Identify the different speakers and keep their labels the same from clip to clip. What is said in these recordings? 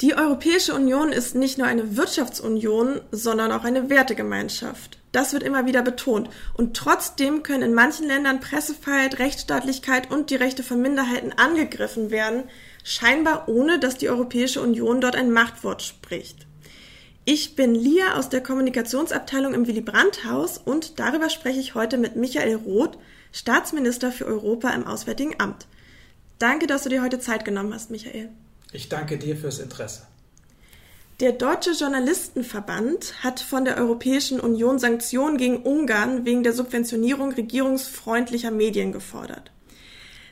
Speaker 1: Die Europäische Union ist nicht nur eine Wirtschaftsunion, sondern auch eine Wertegemeinschaft. Das wird immer wieder betont. Und trotzdem können in manchen Ländern Pressefreiheit, Rechtsstaatlichkeit und die Rechte von Minderheiten angegriffen werden, scheinbar ohne dass die Europäische Union dort ein Machtwort spricht. Ich bin Lia aus der Kommunikationsabteilung im Willy Brandt Haus und darüber spreche ich heute mit Michael Roth, Staatsminister für Europa im Auswärtigen Amt. Danke, dass du dir heute Zeit genommen hast, Michael.
Speaker 2: Ich danke dir fürs Interesse.
Speaker 1: Der Deutsche Journalistenverband hat von der Europäischen Union Sanktionen gegen Ungarn wegen der Subventionierung regierungsfreundlicher Medien gefordert.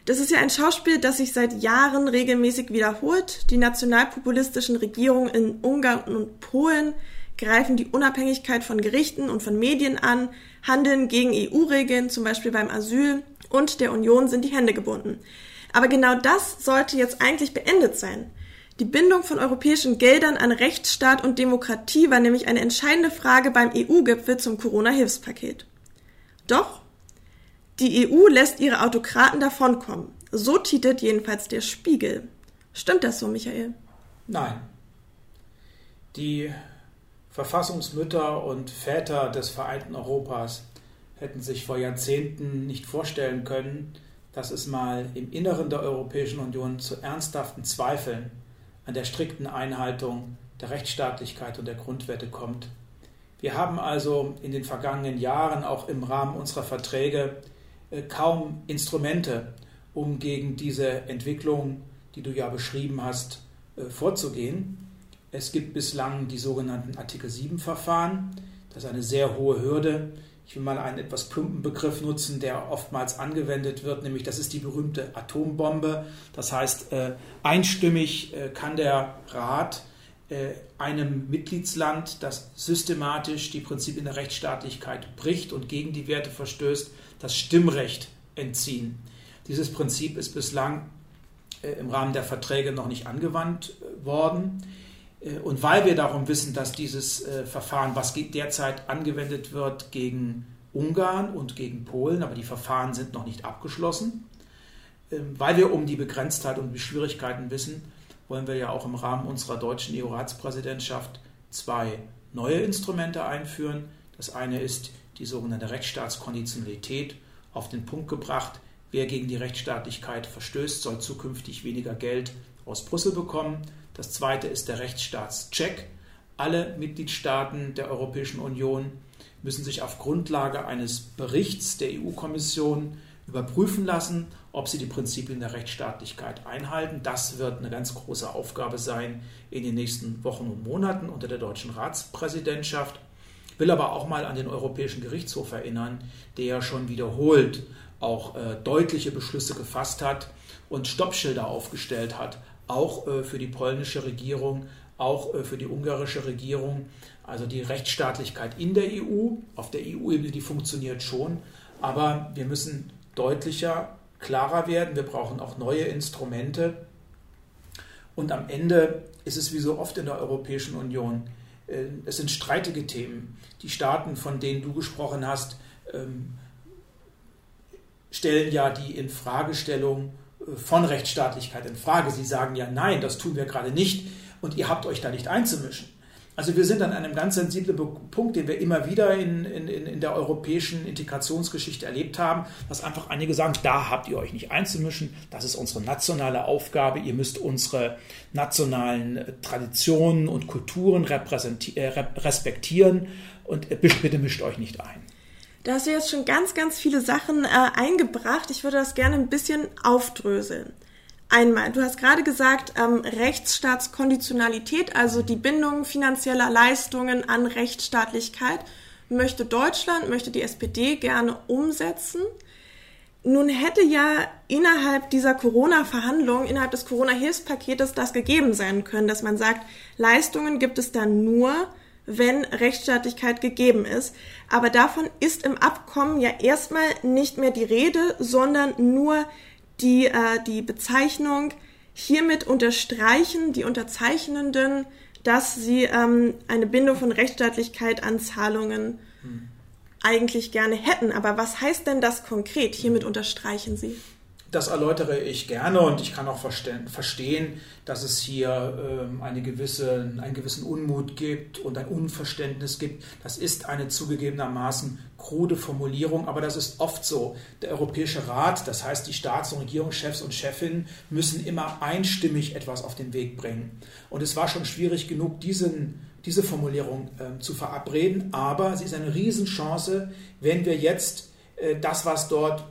Speaker 1: Das ist ja ein Schauspiel, das sich seit Jahren regelmäßig wiederholt. Die nationalpopulistischen Regierungen in Ungarn und Polen greifen die Unabhängigkeit von Gerichten und von Medien an, handeln gegen EU-Regeln, zum Beispiel beim Asyl, und der Union sind die Hände gebunden. Aber genau das sollte jetzt eigentlich beendet sein. Die Bindung von europäischen Geldern an Rechtsstaat und Demokratie war nämlich eine entscheidende Frage beim EU-Gipfel zum Corona-Hilfspaket. Doch die EU lässt ihre Autokraten davonkommen. So titelt jedenfalls der Spiegel. Stimmt das so, Michael?
Speaker 2: Nein. Die Verfassungsmütter und Väter des vereinten Europas hätten sich vor Jahrzehnten nicht vorstellen können, dass es mal im Inneren der Europäischen Union zu ernsthaften Zweifeln an der strikten Einhaltung der Rechtsstaatlichkeit und der Grundwerte kommt. Wir haben also in den vergangenen Jahren auch im Rahmen unserer Verträge äh, kaum Instrumente, um gegen diese Entwicklung, die du ja beschrieben hast, äh, vorzugehen. Es gibt bislang die sogenannten Artikel 7 Verfahren. Das ist eine sehr hohe Hürde, ich will mal einen etwas plumpen Begriff nutzen, der oftmals angewendet wird, nämlich das ist die berühmte Atombombe. Das heißt, äh, einstimmig äh, kann der Rat äh, einem Mitgliedsland, das systematisch die Prinzipien der Rechtsstaatlichkeit bricht und gegen die Werte verstößt, das Stimmrecht entziehen. Dieses Prinzip ist bislang im Rahmen der Verträge noch nicht angewandt worden. Äh, und weil wir darum wissen, dass dieses äh, Verfahren, was derzeit angewendet wird gegen Ungarn und gegen Polen, aber die Verfahren sind noch nicht abgeschlossen, ähm, weil wir um die Begrenztheit und die Schwierigkeiten wissen, wollen wir ja auch im Rahmen unserer deutschen EU-Ratspräsidentschaft zwei neue Instrumente einführen. Das eine ist die sogenannte Rechtsstaatskonditionalität auf den Punkt gebracht. Wer gegen die Rechtsstaatlichkeit verstößt, soll zukünftig weniger Geld aus Brüssel bekommen. Das zweite ist der Rechtsstaatscheck. Alle Mitgliedstaaten der Europäischen Union müssen sich auf Grundlage eines Berichts der EU-Kommission überprüfen lassen, ob sie die Prinzipien der Rechtsstaatlichkeit einhalten. Das wird eine ganz große Aufgabe sein in den nächsten Wochen und Monaten unter der deutschen Ratspräsidentschaft. Ich will aber auch mal an den Europäischen Gerichtshof erinnern, der schon wiederholt auch äh, deutliche Beschlüsse gefasst hat und Stoppschilder aufgestellt hat, auch äh, für die polnische Regierung, auch äh, für die ungarische Regierung. Also die Rechtsstaatlichkeit in der EU, auf der EU-Ebene, die funktioniert schon, aber wir müssen deutlicher, klarer werden. Wir brauchen auch neue Instrumente. Und am Ende ist es wie so oft in der Europäischen Union, äh, es sind streitige Themen. Die Staaten, von denen du gesprochen hast, ähm, stellen ja die Infragestellung von Rechtsstaatlichkeit in Frage. Sie sagen ja, nein, das tun wir gerade nicht und ihr habt euch da nicht einzumischen. Also wir sind an einem ganz sensiblen Punkt, den wir immer wieder in, in, in der europäischen Integrationsgeschichte erlebt haben, dass einfach einige sagen, da habt ihr euch nicht einzumischen, das ist unsere nationale Aufgabe, ihr müsst unsere nationalen Traditionen und Kulturen äh, respektieren und bitte mischt euch nicht ein.
Speaker 1: Da hast du jetzt schon ganz, ganz viele Sachen äh, eingebracht. Ich würde das gerne ein bisschen aufdröseln. Einmal, du hast gerade gesagt, ähm, Rechtsstaatskonditionalität, also die Bindung finanzieller Leistungen an Rechtsstaatlichkeit, möchte Deutschland, möchte die SPD gerne umsetzen. Nun hätte ja innerhalb dieser Corona-Verhandlungen, innerhalb des Corona-Hilfspaketes das gegeben sein können, dass man sagt, Leistungen gibt es dann nur, wenn Rechtsstaatlichkeit gegeben ist. Aber davon ist im Abkommen ja erstmal nicht mehr die Rede, sondern nur die, äh, die Bezeichnung, hiermit unterstreichen die Unterzeichnenden, dass sie ähm, eine Bindung von Rechtsstaatlichkeit an Zahlungen hm. eigentlich gerne hätten. Aber was heißt denn das konkret? Hiermit unterstreichen sie.
Speaker 2: Das erläutere ich gerne und ich kann auch verstehen, dass es hier ähm, eine gewisse, einen gewissen Unmut gibt und ein Unverständnis gibt. Das ist eine zugegebenermaßen krude Formulierung, aber das ist oft so. Der Europäische Rat, das heißt die Staats- und Regierungschefs und Chefinnen, müssen immer einstimmig etwas auf den Weg bringen. Und es war schon schwierig genug, diesen, diese Formulierung äh, zu verabreden, aber sie ist eine Riesenchance, wenn wir jetzt äh, das, was dort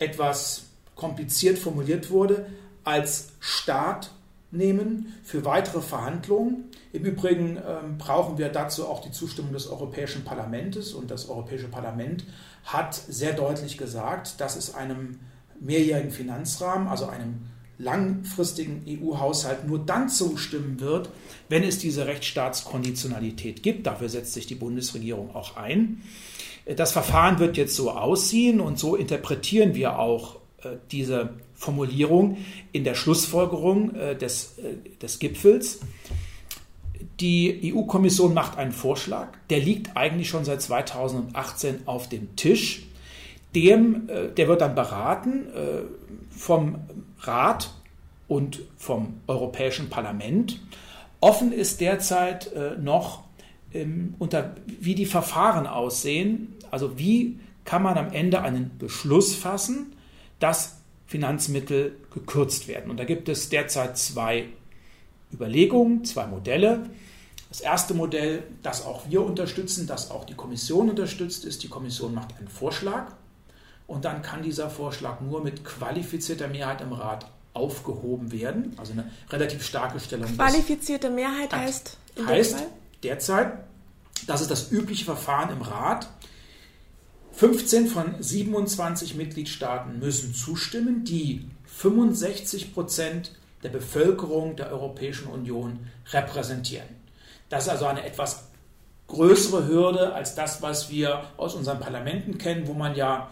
Speaker 2: etwas kompliziert formuliert wurde, als Start nehmen für weitere Verhandlungen. Im Übrigen ähm, brauchen wir dazu auch die Zustimmung des Europäischen Parlaments und das Europäische Parlament hat sehr deutlich gesagt, dass es einem mehrjährigen Finanzrahmen, also einem langfristigen EU-Haushalt nur dann zustimmen wird, wenn es diese Rechtsstaatskonditionalität gibt. Dafür setzt sich die Bundesregierung auch ein. Das Verfahren wird jetzt so aussehen und so interpretieren wir auch diese Formulierung in der Schlussfolgerung äh, des, äh, des Gipfels. Die EU-Kommission macht einen Vorschlag, der liegt eigentlich schon seit 2018 auf dem Tisch. Dem, der wird dann beraten vom Rat und vom Europäischen Parlament. Offen ist derzeit noch, ähm, unter, wie die Verfahren aussehen. Also wie kann man am Ende einen Beschluss fassen, dass Finanzmittel gekürzt werden. Und da gibt es derzeit zwei Überlegungen, zwei Modelle. Das erste Modell, das auch wir unterstützen, das auch die Kommission unterstützt, ist, die Kommission macht einen Vorschlag und dann kann dieser Vorschlag nur mit qualifizierter Mehrheit im Rat aufgehoben werden. Also eine relativ starke Stellung.
Speaker 1: Qualifizierte Mehrheit heißt,
Speaker 2: heißt derzeit, das ist das übliche Verfahren im Rat, 15 von 27 Mitgliedstaaten müssen zustimmen, die 65 Prozent der Bevölkerung der Europäischen Union repräsentieren. Das ist also eine etwas größere Hürde als das, was wir aus unseren Parlamenten kennen, wo man ja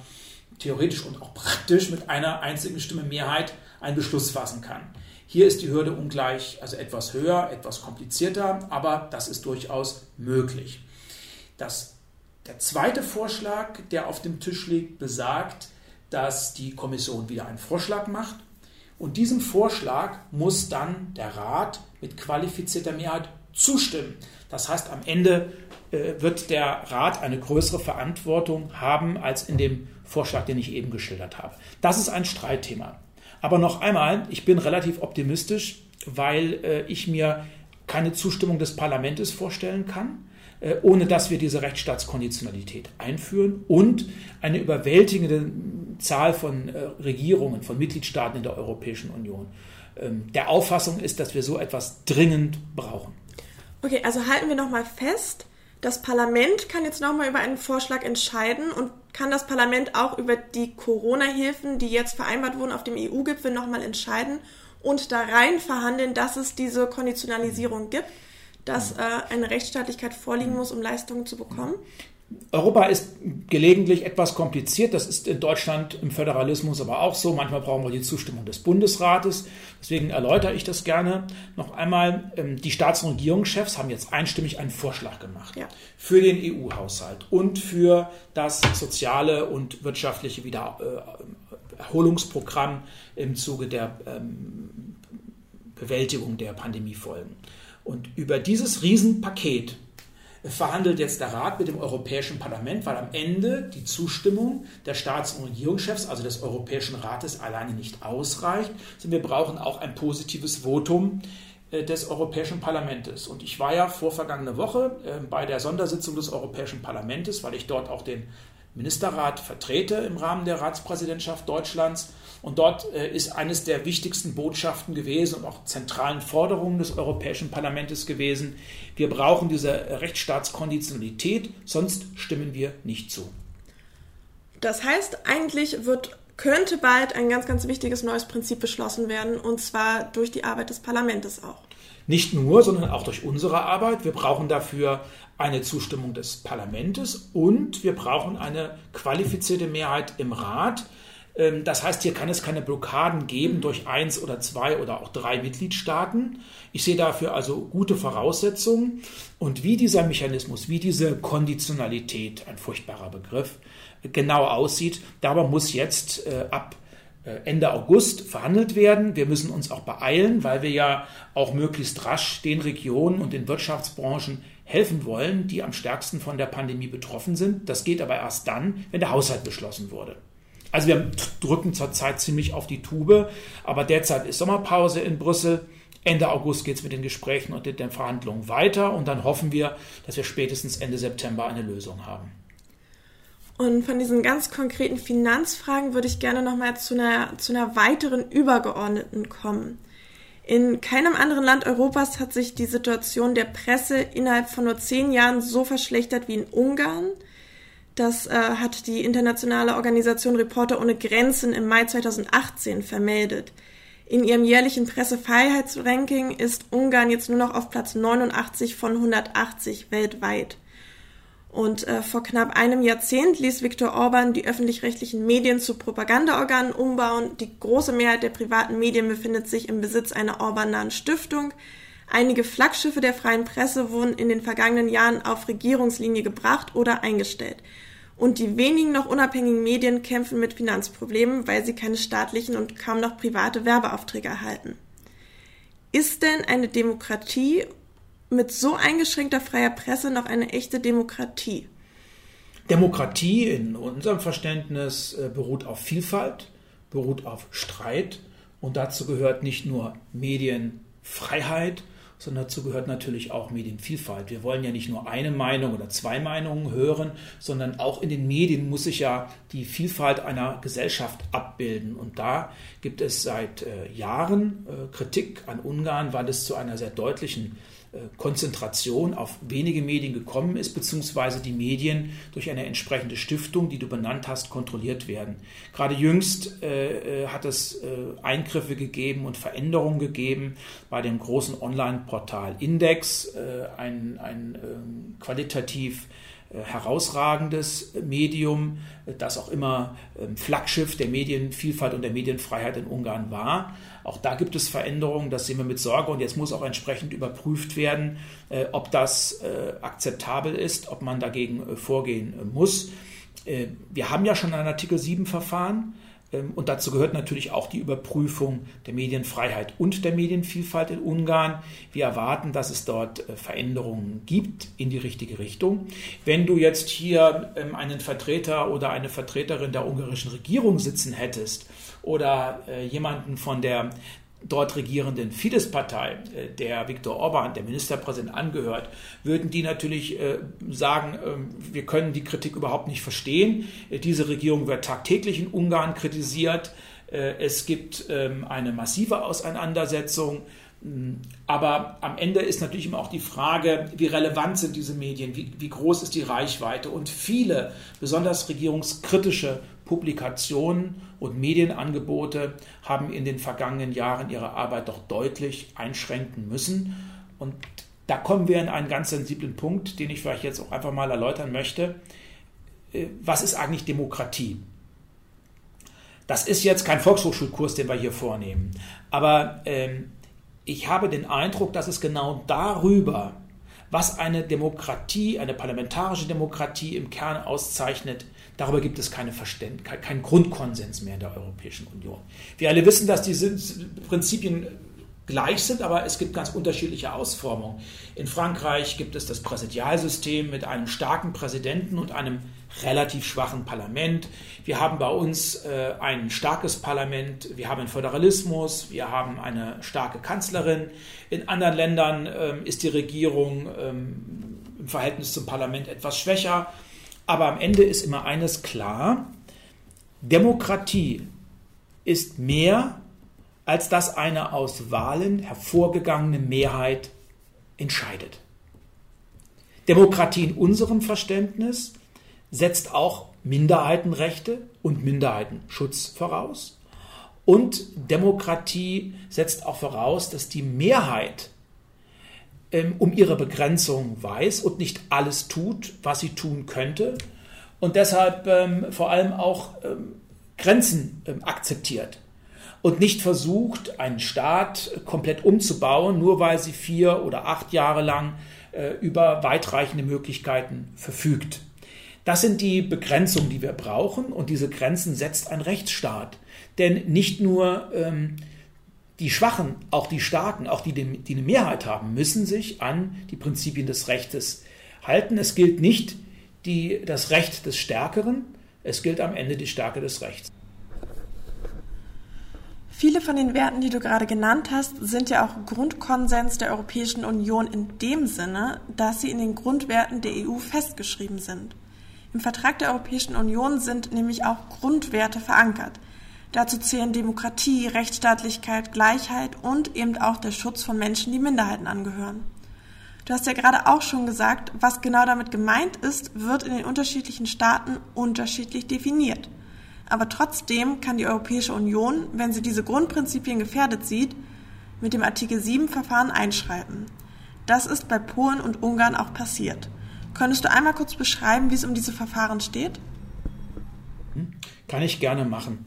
Speaker 2: theoretisch und auch praktisch mit einer einzigen Stimme Mehrheit einen Beschluss fassen kann. Hier ist die Hürde ungleich, also etwas höher, etwas komplizierter, aber das ist durchaus möglich. Das der zweite Vorschlag, der auf dem Tisch liegt, besagt, dass die Kommission wieder einen Vorschlag macht und diesem Vorschlag muss dann der Rat mit qualifizierter Mehrheit zustimmen. Das heißt, am Ende äh, wird der Rat eine größere Verantwortung haben als in dem Vorschlag, den ich eben geschildert habe. Das ist ein Streitthema. Aber noch einmal, ich bin relativ optimistisch, weil äh, ich mir keine Zustimmung des Parlaments vorstellen kann. Äh, ohne dass wir diese Rechtsstaatskonditionalität einführen und eine überwältigende Zahl von äh, Regierungen, von Mitgliedstaaten in der Europäischen Union ähm, der Auffassung ist, dass wir so etwas dringend brauchen.
Speaker 1: Okay, also halten wir nochmal fest, das Parlament kann jetzt nochmal über einen Vorschlag entscheiden und kann das Parlament auch über die Corona-Hilfen, die jetzt vereinbart wurden, auf dem EU-Gipfel nochmal entscheiden und da rein verhandeln, dass es diese Konditionalisierung gibt dass äh, eine Rechtsstaatlichkeit vorliegen muss, um Leistungen zu bekommen?
Speaker 2: Europa ist gelegentlich etwas kompliziert. Das ist in Deutschland im Föderalismus aber auch so. Manchmal brauchen wir die Zustimmung des Bundesrates. Deswegen erläutere ich das gerne noch einmal. Ähm, die Staats- und Regierungschefs haben jetzt einstimmig einen Vorschlag gemacht ja. für den EU-Haushalt und für das soziale und wirtschaftliche Wiedererholungsprogramm im Zuge der ähm, Bewältigung der Pandemiefolgen. Und über dieses Riesenpaket verhandelt jetzt der Rat mit dem Europäischen Parlament, weil am Ende die Zustimmung der Staats- und Regierungschefs, also des Europäischen Rates, alleine nicht ausreicht, wir brauchen auch ein positives Votum äh, des Europäischen Parlaments. Und ich war ja vor vergangene Woche äh, bei der Sondersitzung des Europäischen Parlaments, weil ich dort auch den Ministerrat vertrete im Rahmen der Ratspräsidentschaft Deutschlands. Und dort äh, ist eines der wichtigsten Botschaften gewesen und auch zentralen Forderungen des Europäischen Parlaments gewesen, wir brauchen diese Rechtsstaatskonditionalität, sonst stimmen wir nicht zu.
Speaker 1: Das heißt, eigentlich wird, könnte bald ein ganz, ganz wichtiges neues Prinzip beschlossen werden, und zwar durch die Arbeit des Parlaments auch.
Speaker 2: Nicht nur, sondern auch durch unsere Arbeit. Wir brauchen dafür eine Zustimmung des Parlaments und wir brauchen eine qualifizierte Mehrheit im Rat. Ähm, das heißt, hier kann es keine Blockaden geben durch eins oder zwei oder auch drei Mitgliedstaaten. Ich sehe dafür also gute Voraussetzungen. Und wie dieser Mechanismus, wie diese Konditionalität, ein furchtbarer Begriff, genau aussieht, darüber muss jetzt äh, ab äh, Ende August verhandelt werden. Wir müssen uns auch beeilen, weil wir ja auch möglichst rasch den Regionen und den Wirtschaftsbranchen helfen wollen, die am stärksten von der Pandemie betroffen sind. Das geht aber erst dann, wenn der Haushalt beschlossen wurde. Also wir drücken zurzeit ziemlich auf die Tube, aber derzeit ist Sommerpause in Brüssel. Ende August geht es mit den Gesprächen und den Verhandlungen weiter und dann hoffen wir, dass wir spätestens Ende September eine Lösung haben.
Speaker 1: Und von diesen ganz konkreten Finanzfragen würde ich gerne nochmal zu einer, zu einer weiteren übergeordneten kommen. In keinem anderen Land Europas hat sich die Situation der Presse innerhalb von nur zehn Jahren so verschlechtert wie in Ungarn. Das äh, hat die internationale Organisation Reporter ohne Grenzen im Mai 2018 vermeldet. In ihrem jährlichen Pressefreiheitsranking ist Ungarn jetzt nur noch auf Platz 89 von 180 weltweit. Und äh, vor knapp einem Jahrzehnt ließ Viktor Orban die öffentlich-rechtlichen Medien zu Propagandaorganen umbauen. Die große Mehrheit der privaten Medien befindet sich im Besitz einer Orban-nahen Stiftung. Einige Flaggschiffe der freien Presse wurden in den vergangenen Jahren auf Regierungslinie gebracht oder eingestellt. Und die wenigen noch unabhängigen Medien kämpfen mit Finanzproblemen, weil sie keine staatlichen und kaum noch private Werbeaufträge erhalten. Ist denn eine Demokratie mit so eingeschränkter freier Presse noch eine echte Demokratie?
Speaker 2: Demokratie in unserem Verständnis äh, beruht auf Vielfalt, beruht auf Streit und dazu gehört nicht nur Medienfreiheit, sondern dazu gehört natürlich auch Medienvielfalt. Wir wollen ja nicht nur eine Meinung oder zwei Meinungen hören, sondern auch in den Medien muss sich ja die Vielfalt einer Gesellschaft abbilden. Und da gibt es seit äh, Jahren äh, Kritik an Ungarn, weil es zu einer sehr deutlichen Konzentration auf wenige Medien gekommen ist, beziehungsweise die Medien durch eine entsprechende Stiftung, die du benannt hast, kontrolliert werden. Gerade jüngst äh, äh hat es äh, Eingriffe gegeben und Veränderungen gegeben bei dem großen Online-Portal Index, äh, ein, ein ähm, qualitativ äh, herausragendes Medium, das auch immer ähm, Flaggschiff der Medienvielfalt und der Medienfreiheit in Ungarn war. Auch da gibt es Veränderungen, das sehen wir mit Sorge und jetzt muss auch entsprechend überprüft werden, äh, ob das äh, akzeptabel ist, ob man dagegen vorgehen muss. Wir haben ja schon ein Artikel 7 Verfahren. Ähm, und dazu gehört natürlich auch die Überprüfung der Medienfreiheit und der Medienvielfalt in Ungarn. Wir erwarten, dass es dort äh, Veränderungen gibt in die richtige Richtung. Wenn du jetzt hier ähm, einen Vertreter oder eine Vertreterin der ungarischen Regierung sitzen hättest oder äh, jemanden von der dort regierenden Fidesz-Partei, äh, der Viktor Orban, der Ministerpräsident, angehört, würden die natürlich äh, sagen, ähm, wir können die Kritik überhaupt nicht verstehen. Äh, diese Regierung wird tagtäglich in Ungarn kritisiert. Es gibt ähm, eine massive Auseinandersetzung. Mm, aber am Ende ist natürlich immer auch die Frage, wie relevant sind diese Medien, wie, wie groß ist die Reichweite. Und viele, besonders regierungskritische Publikationen und Medienangebote haben in den vergangenen Jahren ihre Arbeit doch deutlich einschränken müssen. Und da kommen wir in einen ganz sensiblen Punkt, den ich vielleicht jetzt auch einfach mal erläutern möchte. Äh, was ist eigentlich Demokratie? Das ist jetzt kein Volkshochschulkurs, den wir hier vornehmen. Aber ähm, ich habe den Eindruck, dass es genau darüber, was eine Demokratie, eine parlamentarische Demokratie im Kern auszeichnet, Darüber gibt es keine Verständ keinen Grundkonsens mehr in der Europäischen Union. Wir alle wissen, dass diese Prinzipien gleich sind, aber es gibt ganz unterschiedliche Ausformungen. In Frankreich gibt es das Präsidialsystem mit einem starken Präsidenten und einem relativ schwachen Parlament. Wir haben bei uns äh, ein starkes Parlament, wir haben einen Föderalismus, wir haben eine starke Kanzlerin. In anderen Ländern ähm, ist die Regierung ähm, im Verhältnis zum Parlament etwas schwächer. Aber am Ende ist immer eines klar, Demokratie ist mehr, als dass eine aus Wahlen hervorgegangene Mehrheit entscheidet. Demokratie in unserem Verständnis setzt auch Minderheitenrechte und Minderheitenschutz voraus. Und Demokratie setzt auch voraus, dass die Mehrheit ähm, um ihre Begrenzung weiß und nicht alles tut, was sie tun könnte und deshalb ähm, vor allem auch ähm, Grenzen ähm, akzeptiert und nicht versucht, einen Staat komplett umzubauen, nur weil sie vier oder acht Jahre lang äh, über weitreichende Möglichkeiten verfügt. Das sind die Begrenzungen, die wir brauchen und diese Grenzen setzt ein Rechtsstaat. Denn nicht nur ähm, die Schwachen, auch die Starken, auch die, die eine Mehrheit haben, müssen sich an die Prinzipien des Rechtes halten. Es gilt nicht die, das Recht des Stärkeren, es gilt am Ende die Stärke des Rechts.
Speaker 1: Viele von den Werten, die du gerade genannt hast, sind ja auch Grundkonsens der Europäischen Union in dem Sinne, dass sie in den Grundwerten der EU festgeschrieben sind. Im Vertrag der Europäischen Union sind nämlich auch Grundwerte verankert. Dazu zählen Demokratie, Rechtsstaatlichkeit, Gleichheit und eben auch der Schutz von Menschen, die Minderheiten angehören. Du hast ja gerade auch schon gesagt, was genau damit gemeint ist, wird in den unterschiedlichen Staaten unterschiedlich definiert. Aber trotzdem kann die Europäische Union, wenn sie diese Grundprinzipien gefährdet sieht, mit dem Artikel 7 Verfahren einschreiten. Das ist bei Polen und Ungarn auch passiert. Könntest du einmal kurz beschreiben, wie es um diese Verfahren steht?
Speaker 2: Hm, kann ich gerne machen.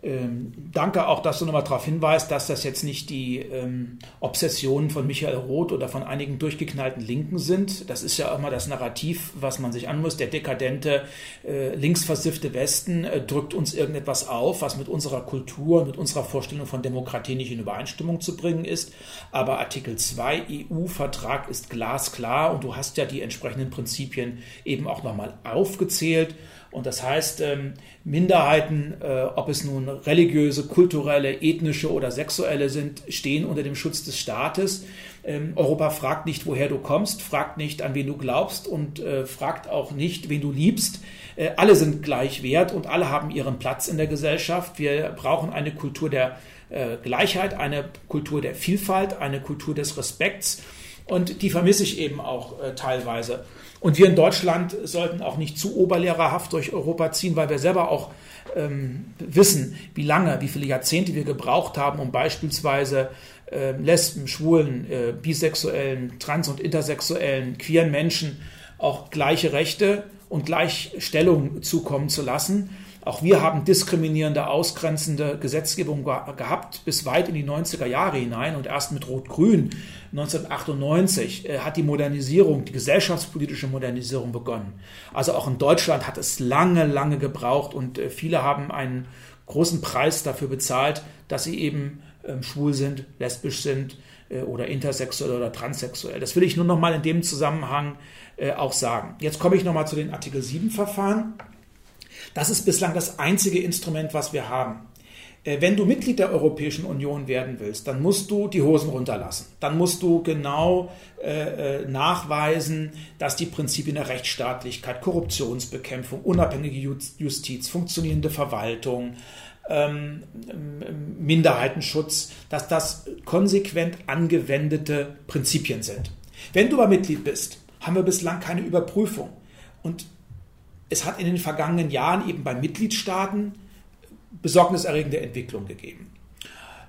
Speaker 2: Ähm, danke auch, dass du nochmal darauf hinweist, dass das jetzt nicht die ähm, Obsessionen von Michael Roth oder von einigen durchgeknallten Linken sind. Das ist ja immer das Narrativ, was man sich an muss. Der dekadente, äh, linksversiffte Westen äh, drückt uns irgendetwas auf, was mit unserer Kultur, mit unserer Vorstellung von Demokratie nicht in Übereinstimmung zu bringen ist. Aber Artikel 2 EU-Vertrag ist glasklar und du hast ja die entsprechenden Prinzipien eben auch nochmal aufgezählt. Und das heißt, ähm, Minderheiten, äh, ob es nun religiöse, kulturelle, ethnische oder sexuelle sind, stehen unter dem Schutz des Staates. Ähm, Europa fragt nicht, woher du kommst, fragt nicht, an wen du glaubst und äh, fragt auch nicht, wen du liebst. Äh, alle sind gleich wert und alle haben ihren Platz in der Gesellschaft. Wir brauchen eine Kultur der Gleichheit, eine Kultur der Vielfalt, eine Kultur des Respekts. Und die vermisse ich eben auch teilweise. Und wir in Deutschland sollten auch nicht zu oberlehrerhaft durch Europa ziehen, weil wir selber auch ähm, wissen, wie lange, wie viele Jahrzehnte wir gebraucht haben, um beispielsweise äh, Lesben, Schwulen, äh, Bisexuellen, Trans- und Intersexuellen, queeren Menschen auch gleiche Rechte und Gleichstellung zukommen zu lassen. Auch wir haben diskriminierende, ausgrenzende Gesetzgebung gehabt bis weit in die 90er Jahre hinein und erst mit Rot-Grün 1998 äh, hat die Modernisierung, die gesellschaftspolitische Modernisierung begonnen. Also auch in Deutschland hat es lange, lange gebraucht und äh, viele haben einen großen Preis dafür bezahlt, dass sie eben ähm, schwul sind, lesbisch sind äh, oder intersexuell oder transsexuell. Das will ich nur noch mal in dem Zusammenhang auch sagen. Jetzt komme ich noch mal zu den Artikel 7 Verfahren. Das ist bislang das einzige Instrument, was wir haben. Äh, wenn du Mitglied der Europäischen Union werden willst, dann musst du die Hosen runterlassen. Dann musst du genau äh, äh nachweisen, dass die Prinzipien der Rechtsstaatlichkeit, Korruptionsbekämpfung, unabhängige Justiz, funktionierende Verwaltung, ähm, ähm, Minderheitenschutz, dass das konsequent angewendete Prinzipien sind. Wenn du aber Mitglied bist, haben wir bislang keine Überprüfung. Und es hat in den vergangenen Jahren eben bei Mitgliedstaaten besorgniserregende Entwicklung gegeben.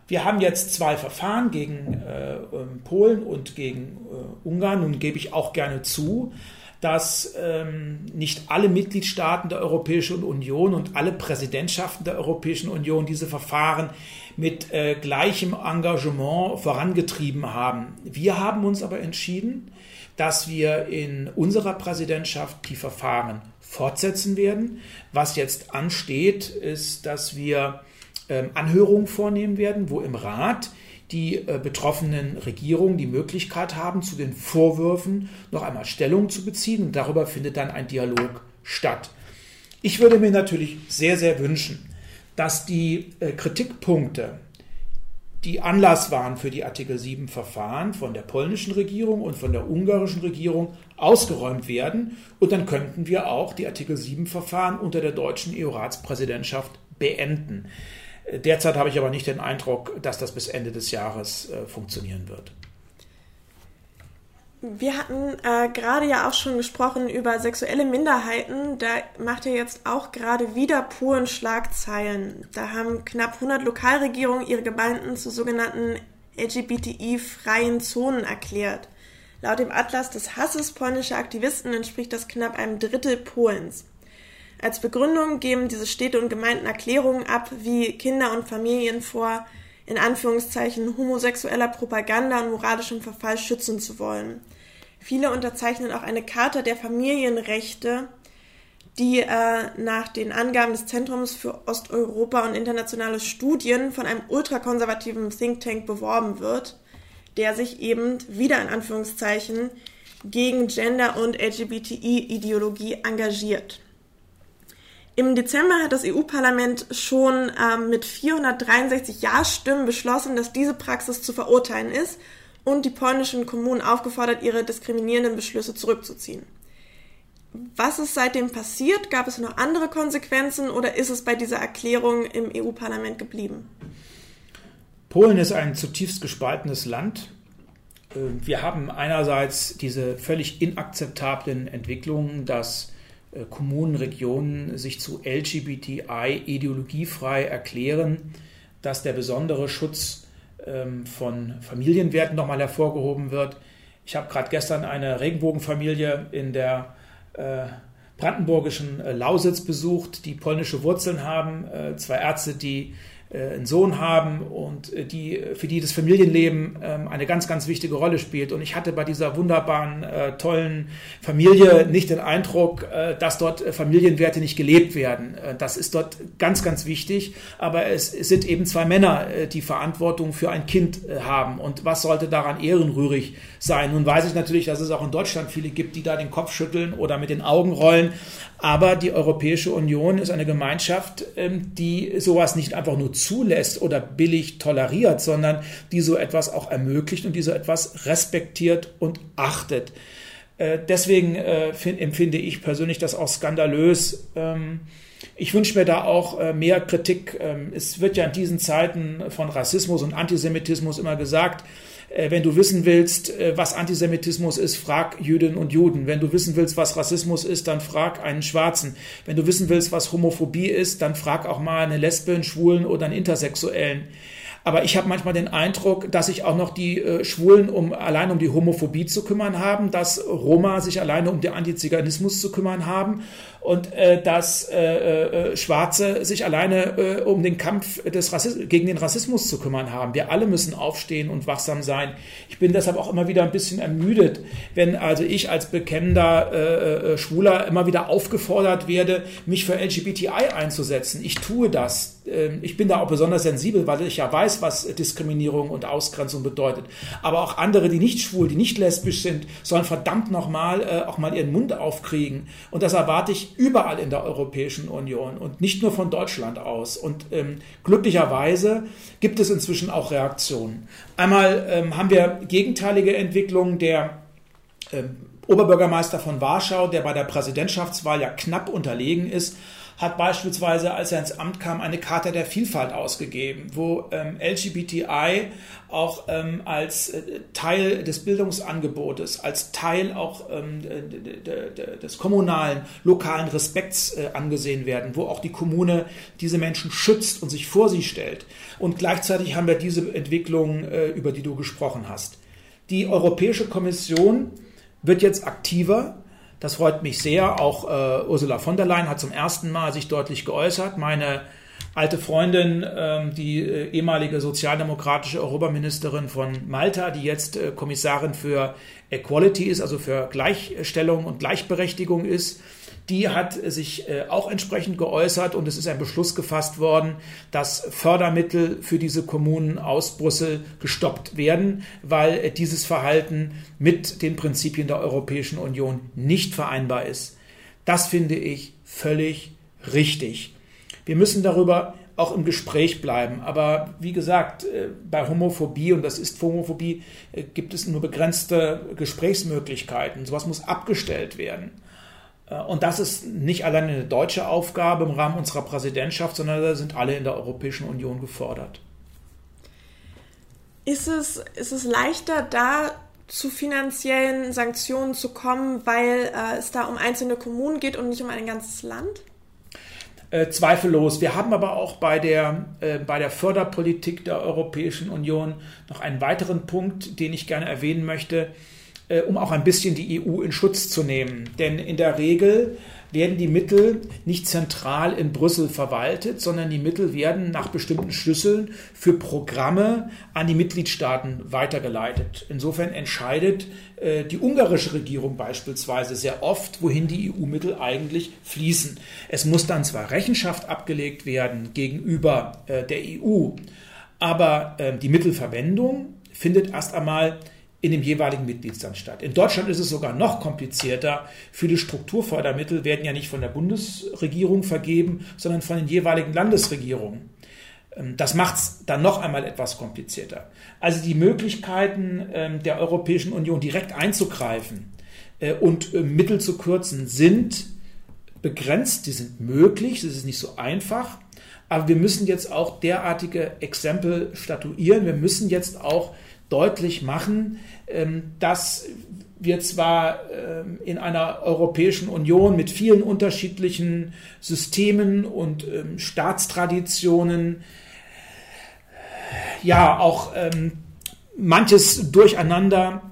Speaker 2: Wir haben jetzt zwei Verfahren gegen äh, ähm, Polen und gegen äh, Ungarn. Nun gebe ich auch gerne zu, dass ähm, nicht alle Mitgliedstaaten der Europäischen Union und alle Präsidentschaften der Europäischen Union diese Verfahren mit äh, gleichem Engagement vorangetrieben haben. Wir haben uns aber entschieden, dass wir in unserer Präsidentschaft die Verfahren fortsetzen werden. Was jetzt ansteht, ist, dass wir ähm, Anhörungen vornehmen werden, wo im Rat die äh, betroffenen Regierungen die Möglichkeit haben, zu den Vorwürfen noch einmal Stellung zu beziehen. Und darüber findet dann ein Dialog statt. Ich würde mir natürlich sehr, sehr wünschen, dass die äh, Kritikpunkte, die Anlass waren für die Artikel 7 Verfahren von der polnischen Regierung und von der ungarischen Regierung ausgeräumt werden. Und dann könnten wir auch die Artikel 7 Verfahren unter der deutschen EU-Ratspräsidentschaft beenden. Derzeit habe ich aber nicht den Eindruck, dass das bis Ende des Jahres äh, funktionieren wird.
Speaker 1: Wir hatten äh, gerade ja auch schon gesprochen über sexuelle Minderheiten. Da macht ja jetzt auch gerade wieder Polen Schlagzeilen. Da haben knapp 100 Lokalregierungen ihre Gemeinden zu sogenannten LGBTI-freien Zonen erklärt. Laut dem Atlas des Hasses polnischer Aktivisten entspricht das knapp einem Drittel Polens. Als Begründung geben diese Städte und Gemeinden Erklärungen ab, wie Kinder und Familien vor in Anführungszeichen homosexueller Propaganda und moralischem Verfall schützen zu wollen. Viele unterzeichnen auch eine Charta der Familienrechte, die äh, nach den Angaben des Zentrums für Osteuropa und internationale Studien von einem ultrakonservativen Think Tank beworben wird, der sich eben wieder in Anführungszeichen gegen Gender- und LGBTI-Ideologie engagiert. Im Dezember hat das EU-Parlament schon ähm, mit 463 Ja-Stimmen beschlossen, dass diese Praxis zu verurteilen ist und die polnischen Kommunen aufgefordert, ihre diskriminierenden Beschlüsse zurückzuziehen. Was ist seitdem passiert? Gab es noch andere Konsequenzen oder ist es bei dieser Erklärung im EU-Parlament geblieben?
Speaker 2: Polen ist ein zutiefst gespaltenes Land. Äh, wir haben einerseits diese völlig inakzeptablen Entwicklungen, dass Kommunen, Regionen sich zu LGBTI ideologiefrei erklären, dass der besondere Schutz ähm, von Familienwerten nochmal hervorgehoben wird. Ich habe gerade gestern eine Regenbogenfamilie in der äh, brandenburgischen äh, Lausitz besucht, die polnische Wurzeln haben, zwei Ärzte, die äh, einen Sohn haben und äh, die, für die das Familienleben ähm, eine ganz, ganz wichtige Rolle spielt. Und ich hatte bei dieser wunderbaren, äh, tollen Familie nicht den Eindruck, dass dort Familienwerte nicht gelebt werden. Das ist dort ganz, ganz wichtig. Aber es sind eben zwei Männer, die Verantwortung für ein Kind haben. Und was sollte daran ehrenrührig sein? Nun weiß ich natürlich, dass es auch in Deutschland viele gibt, die da den Kopf schütteln oder mit den Augen rollen. Aber die Europäische Union ist eine Gemeinschaft, ähm, die sowas nicht einfach nur zulässt oder billig toleriert, sondern die so etwas auch ermöglicht und die so etwas respektiert und achtet. Äh, deswegen äh, empfinde ich persönlich das auch skandalös. Ähm, ich wünsche mir da auch äh, mehr Kritik. Ähm, es wird ja in diesen Zeiten von Rassismus und Antisemitismus immer gesagt, wenn du wissen willst, äh, was Antisemitismus ist, frag Jüdinnen und Juden. Wenn du wissen willst, was Rassismus ist, dann frag einen Schwarzen. Wenn du wissen willst, was Homophobie ist, dann frag auch mal eine Lesbe, einen Schwulen oder einen Intersexuellen. Aber ich habe manchmal den Eindruck, dass sich auch noch die äh, Schwulen um allein um die Homophobie zu kümmern haben, dass Roma sich alleine um den Antiziganismus zu kümmern haben und äh, dass äh, äh, Schwarze sich alleine äh, um den Kampf des gegen den Rassismus zu kümmern haben. Wir alle müssen aufstehen und wachsam sein. Ich bin deshalb auch immer wieder ein bisschen ermüdet, wenn also ich als bekennender äh, äh Schwuler immer wieder aufgefordert werde, mich für LGBTI einzusetzen. Ich tue das. Ähm, ich bin da auch besonders sensibel, weil ich ja weiß, was Diskriminierung und Ausgrenzung bedeutet. Aber auch andere, die nicht schwul, die nicht lesbisch sind, sollen verdammt nochmal äh, auch mal ihren Mund aufkriegen. Und das erwarte ich überall in der Europäischen Union und nicht nur von Deutschland aus. Und ähm, glücklicherweise gibt es inzwischen auch Reaktionen. Einmal ähm, haben wir gegenteilige Entwicklungen der ähm, Oberbürgermeister von Warschau, der bei der Präsidentschaftswahl ja knapp unterlegen ist, hat beispielsweise, als er ins Amt kam, eine Charta der Vielfalt ausgegeben, wo ähm, LGBTI auch ähm, als äh, Teil des Bildungsangebotes, als Teil auch ähm, des kommunalen, lokalen Respekts äh, angesehen werden, wo auch die Kommune diese Menschen schützt und sich vor sie stellt. Und gleichzeitig haben wir diese Entwicklung, äh, über die du gesprochen hast. Die Europäische Kommission wird jetzt aktiver das freut mich sehr. Auch äh, Ursula von der Leyen hat zum ersten Mal sich deutlich geäußert. Meine alte Freundin, ähm, die äh, ehemalige sozialdemokratische Europaministerin von Malta, die jetzt äh, Kommissarin für Equality ist, also für Gleichstellung und Gleichberechtigung ist, die hat sich äh, auch entsprechend geäußert und es ist ein Beschluss gefasst worden, dass Fördermittel für diese Kommunen aus Brüssel gestoppt werden, weil äh, dieses Verhalten mit den Prinzipien der Europäischen Union nicht vereinbar ist. Das finde ich völlig richtig. Wir müssen darüber auch im Gespräch bleiben. Aber wie gesagt, äh, bei Homophobie, und das ist Homophobie, gibt es nur begrenzte Gesprächsmöglichkeiten. Sowas muss abgestellt werden. Äh, und das ist nicht allein eine deutsche Aufgabe im Rahmen unserer Präsidentschaft, sondern da sind alle in der Europäischen Union gefordert.
Speaker 1: Ist es, ist es leichter, da zu finanziellen Sanktionen zu kommen, weil äh, es da um einzelne Kommunen geht und nicht um ein ganzes Land?
Speaker 2: Äh, zweifellos. Wir haben aber auch bei der, äh, bei der Förderpolitik der Europäischen Union noch einen weiteren Punkt, den ich gerne erwähnen möchte. Äh, um auch ein bisschen die EU in Schutz zu nehmen. Denn in der Regel werden die Mittel nicht zentral in Brüssel verwaltet, sondern die Mittel werden nach bestimmten Schlüsseln für Programme an die Mitgliedstaaten weitergeleitet. Insofern entscheidet äh, die ungarische Regierung beispielsweise sehr oft, wohin die EU-Mittel eigentlich fließen. Es muss dann zwar Rechenschaft abgelegt werden gegenüber äh, der EU, aber äh, die Mittelverwendung findet erst einmal in dem jeweiligen Mitgliedsland statt. In Deutschland ist es sogar noch komplizierter. Viele Strukturfördermittel werden ja nicht von der Bundesregierung vergeben, sondern von den jeweiligen Landesregierungen. Ähm, das macht es dann noch einmal etwas komplizierter. Also die Möglichkeiten ähm, der Europäischen Union direkt einzugreifen äh, und äh, Mittel zu kürzen sind begrenzt, die sind möglich, das ist nicht so einfach. Aber wir müssen jetzt auch derartige Exempel statuieren. Wir müssen jetzt auch deutlich machen, ähm, dass wir zwar ähm, in einer Europäischen Union mit vielen unterschiedlichen Systemen und ähm, Staatstraditionen ja auch manches durcheinander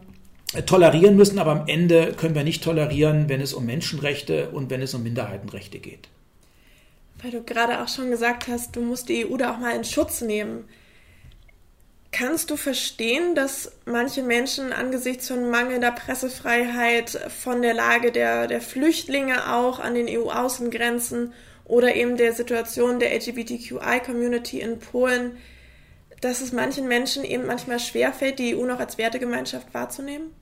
Speaker 2: tolerieren müssen, aber am Ende können wir nicht tolerieren, wenn es um Menschenrechte und wenn es um Minderheitenrechte geht.
Speaker 1: Weil du gerade auch schon gesagt hast, du musst die EU da auch mal in Schutz nehmen. Kannst du verstehen, dass manche Menschen angesichts von mangelnder Pressefreiheit, von der Lage der, der Flüchtlinge auch an den EU-Außengrenzen oder eben der Situation der LGBTQI-Community in Polen, dass es manchen Menschen eben manchmal schwerfällt, die EU noch als Wertegemeinschaft wahrzunehmen?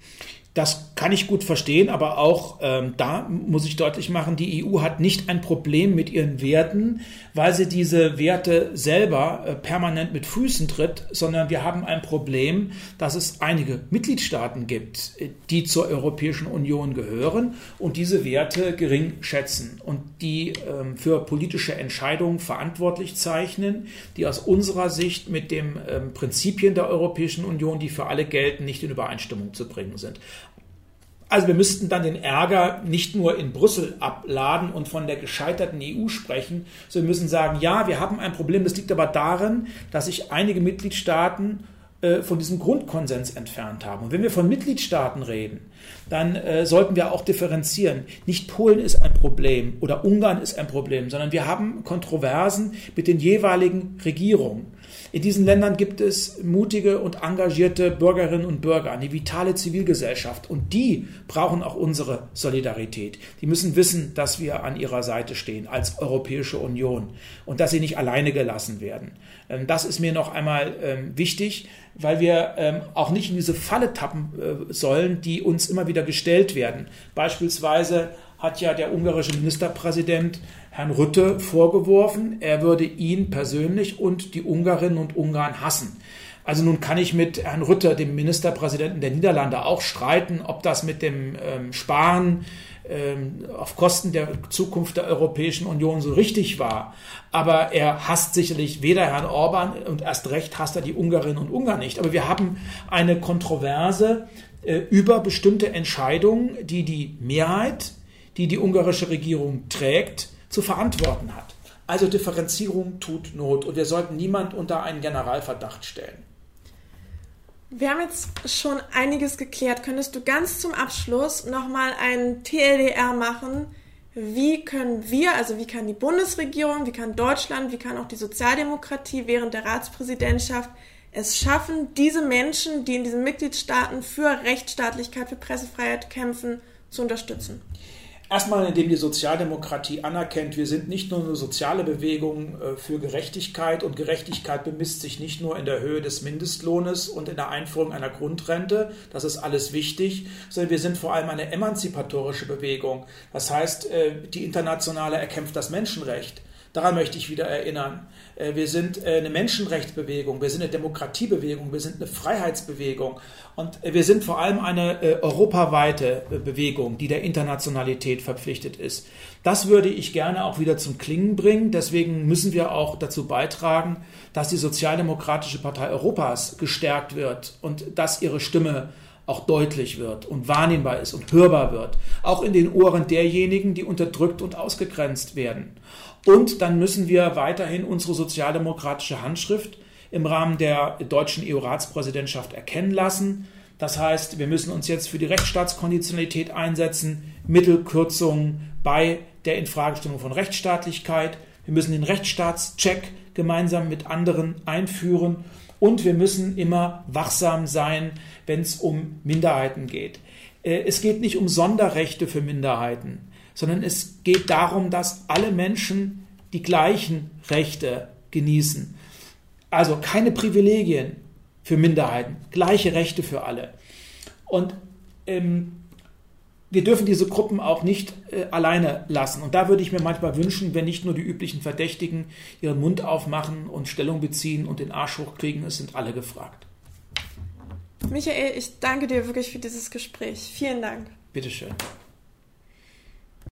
Speaker 2: Das kann ich gut verstehen, aber auch ähm, da muss ich deutlich machen, die EU hat nicht ein Problem mit ihren Werten, weil sie diese Werte selber äh, permanent mit Füßen tritt, sondern wir haben ein Problem, dass es einige Mitgliedstaaten gibt, äh, die zur Europäischen Union gehören und diese Werte gering schätzen und die ähm, für politische Entscheidungen verantwortlich zeichnen, die aus unserer Sicht mit den ähm, Prinzipien der Europäischen Union, die für alle gelten, nicht in Übereinstimmung zu bringen sind. Also wir müssten dann den Ärger nicht nur in Brüssel abladen und von der gescheiterten EU sprechen, sondern wir müssen sagen, ja, wir haben ein Problem, das liegt aber darin, dass sich einige Mitgliedstaaten äh, von diesem Grundkonsens entfernt haben. Und wenn wir von Mitgliedstaaten reden, dann äh, sollten wir auch differenzieren. Nicht Polen ist ein Problem oder Ungarn ist ein Problem, sondern wir haben Kontroversen mit den jeweiligen Regierungen. In diesen Ländern gibt es mutige und engagierte Bürgerinnen und Bürger, eine vitale Zivilgesellschaft und die brauchen auch unsere Solidarität. Die müssen wissen, dass wir an ihrer Seite stehen als Europäische Union und dass sie nicht alleine gelassen werden. Ähm, das ist mir noch einmal ähm, wichtig, weil wir ähm, auch nicht in diese Falle tappen äh, sollen, die uns immer wieder gestellt werden. Beispielsweise hat ja der ungarische Ministerpräsident Herrn Rütte vorgeworfen, er würde ihn persönlich und die Ungarinnen und Ungarn hassen. Also nun kann ich mit Herrn Rütte, dem Ministerpräsidenten der Niederlande, auch streiten, ob das mit dem ähm, Sparen ähm, auf Kosten der Zukunft der Europäischen Union so richtig war. Aber er hasst sicherlich weder Herrn Orban und erst recht hasst er die Ungarinnen und Ungarn nicht. Aber wir haben eine Kontroverse äh, über bestimmte Entscheidungen, die die Mehrheit, die die ungarische Regierung trägt, zu verantworten hat. Also Differenzierung tut Not und wir sollten niemand unter einen Generalverdacht stellen.
Speaker 1: Wir haben jetzt schon einiges geklärt. Könntest du ganz zum Abschluss nochmal ein TLDR machen? Wie können wir, also wie kann die Bundesregierung, wie kann Deutschland, wie kann auch die Sozialdemokratie während der Ratspräsidentschaft es schaffen, diese Menschen, die in diesen Mitgliedstaaten für Rechtsstaatlichkeit, für Pressefreiheit kämpfen, zu unterstützen?
Speaker 2: Erstmal, indem die Sozialdemokratie anerkennt, wir sind nicht nur eine soziale Bewegung äh, für Gerechtigkeit und Gerechtigkeit bemisst sich nicht nur in der Höhe des Mindestlohnes und in der Einführung einer Grundrente, das ist alles wichtig, sondern wir sind vor allem eine emanzipatorische Bewegung. Das heißt, äh, die Internationale erkämpft das Menschenrecht. Daran möchte ich wieder erinnern. Äh, wir sind äh, eine Menschenrechtsbewegung, wir sind eine Demokratiebewegung, wir sind eine Freiheitsbewegung und äh, wir sind vor allem eine europaweite Bewegung, die der Internationalität verpflichtet ist. Das würde ich gerne auch wieder zum Klingen bringen. Deswegen müssen wir auch dazu beitragen, dass die Sozialdemokratische Partei Europas gestärkt wird und dass ihre Stimme auch deutlich wird und wahrnehmbar ist und hörbar wird, auch in den Ohren derjenigen, die unterdrückt und ausgegrenzt werden. Und dann müssen wir weiterhin unsere sozialdemokratische Handschrift im Rahmen der deutschen EU-Ratspräsidentschaft erkennen lassen. Das heißt, wir müssen uns jetzt für die Rechtsstaatskonditionalität einsetzen, Mittelkürzungen bei der Infragestellung von Rechtsstaatlichkeit. Wir müssen den Rechtsstaatscheck gemeinsam mit anderen einführen und wir müssen immer wachsam sein, wenn es um Minderheiten geht. Äh, es geht nicht um Sonderrechte für Minderheiten, sondern es geht darum, dass alle Menschen die gleichen Rechte genießen. Also keine Privilegien für Minderheiten, gleiche Rechte für alle. Und ähm, wir dürfen diese Gruppen auch nicht äh, alleine lassen. Und da würde ich mir manchmal wünschen, wenn nicht nur die üblichen Verdächtigen ihren Mund aufmachen und Stellung beziehen und den Arsch hochkriegen, es sind alle gefragt.
Speaker 1: Michael, ich danke dir wirklich für dieses Gespräch. Vielen Dank.
Speaker 2: Bitteschön.